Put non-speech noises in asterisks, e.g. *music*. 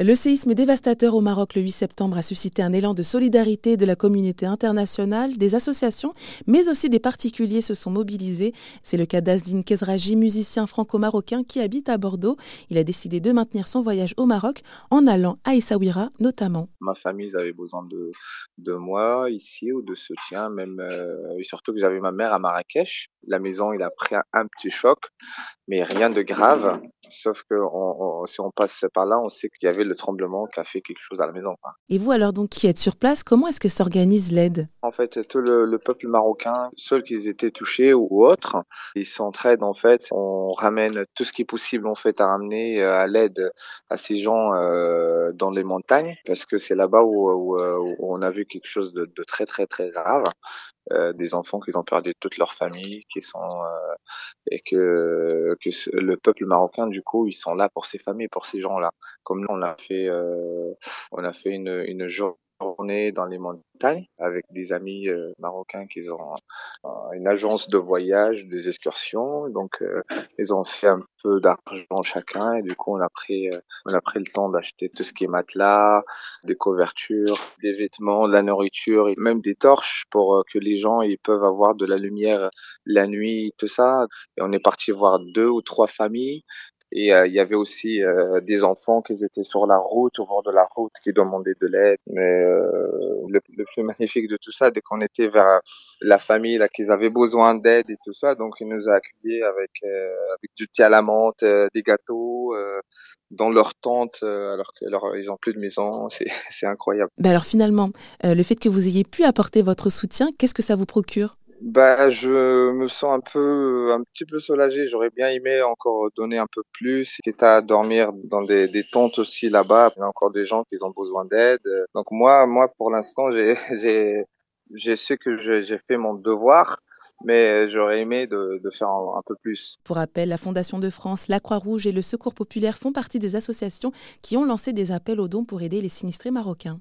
Le séisme dévastateur au Maroc le 8 septembre a suscité un élan de solidarité de la communauté internationale, des associations, mais aussi des particuliers se sont mobilisés. C'est le cas d'Azdine Kezraji, musicien franco-marocain qui habite à Bordeaux. Il a décidé de maintenir son voyage au Maroc en allant à Essaouira notamment. Ma famille avait besoin de, de moi ici ou de soutien, même euh, surtout que j'avais ma mère à Marrakech. La maison, il a pris un petit choc, mais rien de grave. Sauf que si on passe par là, on sait qu'il y avait le tremblement qui a fait quelque chose à la maison. Et vous alors donc qui êtes sur place, comment est-ce que s'organise l'aide? En fait, tout le, peuple marocain, ceux qui étaient touchés ou autres, ils s'entraident en fait. On ramène tout ce qui est possible en fait à ramener euh, à l'aide à ces gens euh, dans les montagnes, parce que c'est là-bas où, on a vu quelque chose de, de très très très grave. Euh, des enfants qui ont perdu toute leur famille, qui sont euh, et que que le peuple marocain du coup ils sont là pour ces familles, pour ces gens-là. Comme nous on a fait euh, on a fait une une journée journée dans les montagnes avec des amis euh, marocains qui ont euh, une agence de voyage, des excursions. Donc euh, ils ont fait un peu d'argent chacun et du coup on a pris on a pris le temps d'acheter tout ce qui est matelas, des couvertures, des vêtements, de la nourriture et même des torches pour que les gens ils peuvent avoir de la lumière la nuit, tout ça. Et on est parti voir deux ou trois familles et euh, il y avait aussi euh, des enfants qui étaient sur la route, au bord de la route, qui demandaient de l'aide. Mais euh, le, le, plus *laughs* magnifique de tout ça, dès qu'on était vers la famille, là, qu'ils avaient besoin d'aide et tout ça, donc ils nous a accueillis avec avec du thé à la menthe, des gâteaux. dans leur tente alors qu'ils ont plus de maison, *laughs* c'est incroyable. Ben alors finalement, le fait que vous ayez pu apporter votre soutien, qu'est-ce que ça vous procure? Bah, je me sens un peu, un petit peu soulagé. J'aurais bien aimé encore donner un peu plus, quitte à dormir dans des, des tentes aussi là-bas. Il y a encore des gens qui ont besoin d'aide. Donc moi, moi, pour l'instant, *laughs* j'ai, j'ai, j'ai su que j'ai fait mon devoir mais j'aurais aimé de, de faire un, un, peu plus. Pour rappel, la Fondation de France, la Croix-Rouge et le Secours populaire font partie des associations qui ont lancé des appels aux dons pour aider les sinistrés marocains.